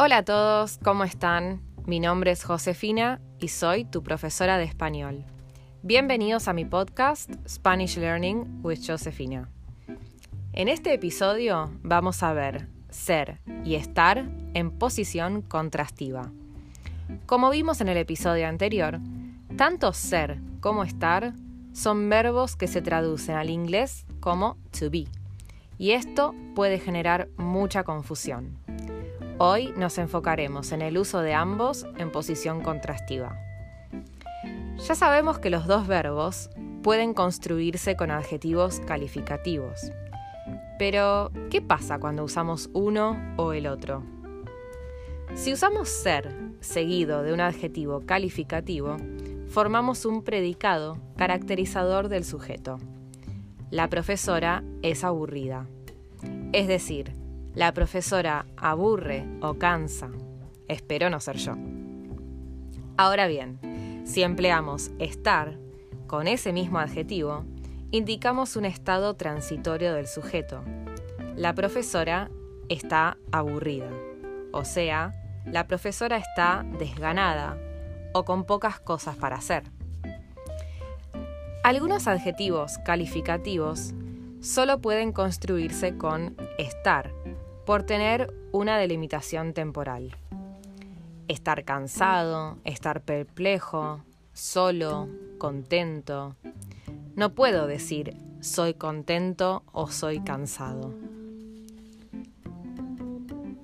Hola a todos, ¿cómo están? Mi nombre es Josefina y soy tu profesora de español. Bienvenidos a mi podcast Spanish Learning with Josefina. En este episodio vamos a ver ser y estar en posición contrastiva. Como vimos en el episodio anterior, tanto ser como estar son verbos que se traducen al inglés como to be, y esto puede generar mucha confusión. Hoy nos enfocaremos en el uso de ambos en posición contrastiva. Ya sabemos que los dos verbos pueden construirse con adjetivos calificativos. Pero, ¿qué pasa cuando usamos uno o el otro? Si usamos ser seguido de un adjetivo calificativo, formamos un predicado caracterizador del sujeto. La profesora es aburrida. Es decir, la profesora aburre o cansa. Espero no ser yo. Ahora bien, si empleamos estar con ese mismo adjetivo, indicamos un estado transitorio del sujeto. La profesora está aburrida, o sea, la profesora está desganada o con pocas cosas para hacer. Algunos adjetivos calificativos solo pueden construirse con estar por tener una delimitación temporal. Estar cansado, estar perplejo, solo, contento. No puedo decir soy contento o soy cansado.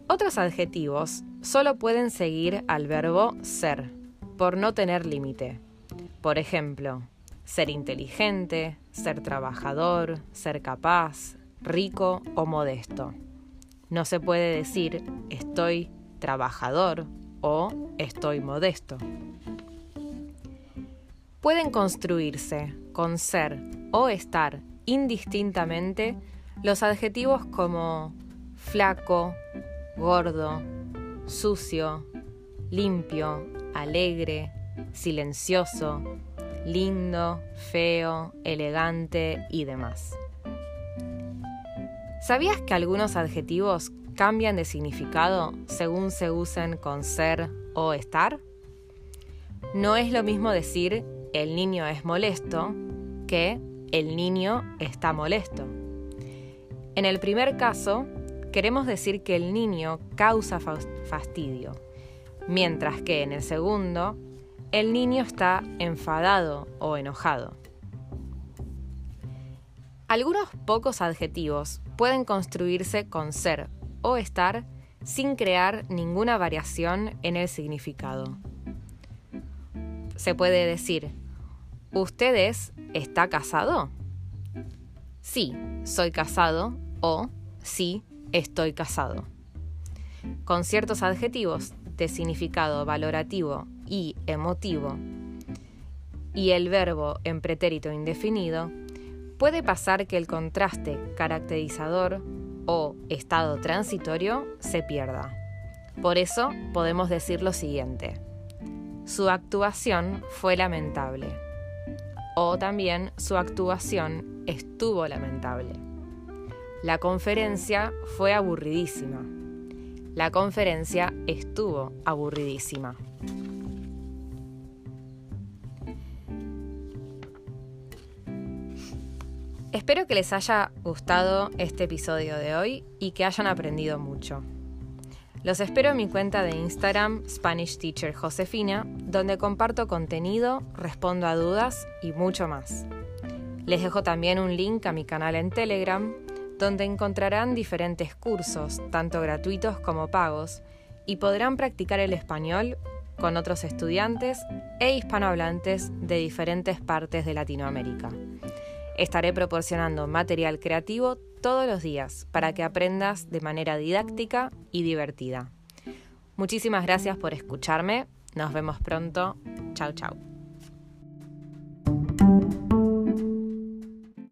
Otros adjetivos solo pueden seguir al verbo ser, por no tener límite. Por ejemplo, ser inteligente, ser trabajador, ser capaz, rico o modesto. No se puede decir estoy trabajador o estoy modesto. Pueden construirse con ser o estar indistintamente los adjetivos como flaco, gordo, sucio, limpio, alegre, silencioso, lindo, feo, elegante y demás. ¿Sabías que algunos adjetivos cambian de significado según se usen con ser o estar? No es lo mismo decir el niño es molesto que el niño está molesto. En el primer caso, queremos decir que el niño causa fastidio, mientras que en el segundo, el niño está enfadado o enojado. Algunos pocos adjetivos pueden construirse con ser o estar sin crear ninguna variación en el significado. Se puede decir, ¿ustedes está casado? Sí, soy casado o sí, estoy casado. Con ciertos adjetivos de significado valorativo y emotivo y el verbo en pretérito indefinido, puede pasar que el contraste caracterizador o estado transitorio se pierda. Por eso podemos decir lo siguiente. Su actuación fue lamentable. O también su actuación estuvo lamentable. La conferencia fue aburridísima. La conferencia estuvo aburridísima. Espero que les haya gustado este episodio de hoy y que hayan aprendido mucho. Los espero en mi cuenta de Instagram Spanish Teacher Josefina, donde comparto contenido, respondo a dudas y mucho más. Les dejo también un link a mi canal en Telegram, donde encontrarán diferentes cursos, tanto gratuitos como pagos, y podrán practicar el español con otros estudiantes e hispanohablantes de diferentes partes de Latinoamérica. Estaré proporcionando material creativo todos los días para que aprendas de manera didáctica y divertida. Muchísimas gracias por escucharme. Nos vemos pronto. Chao, chao.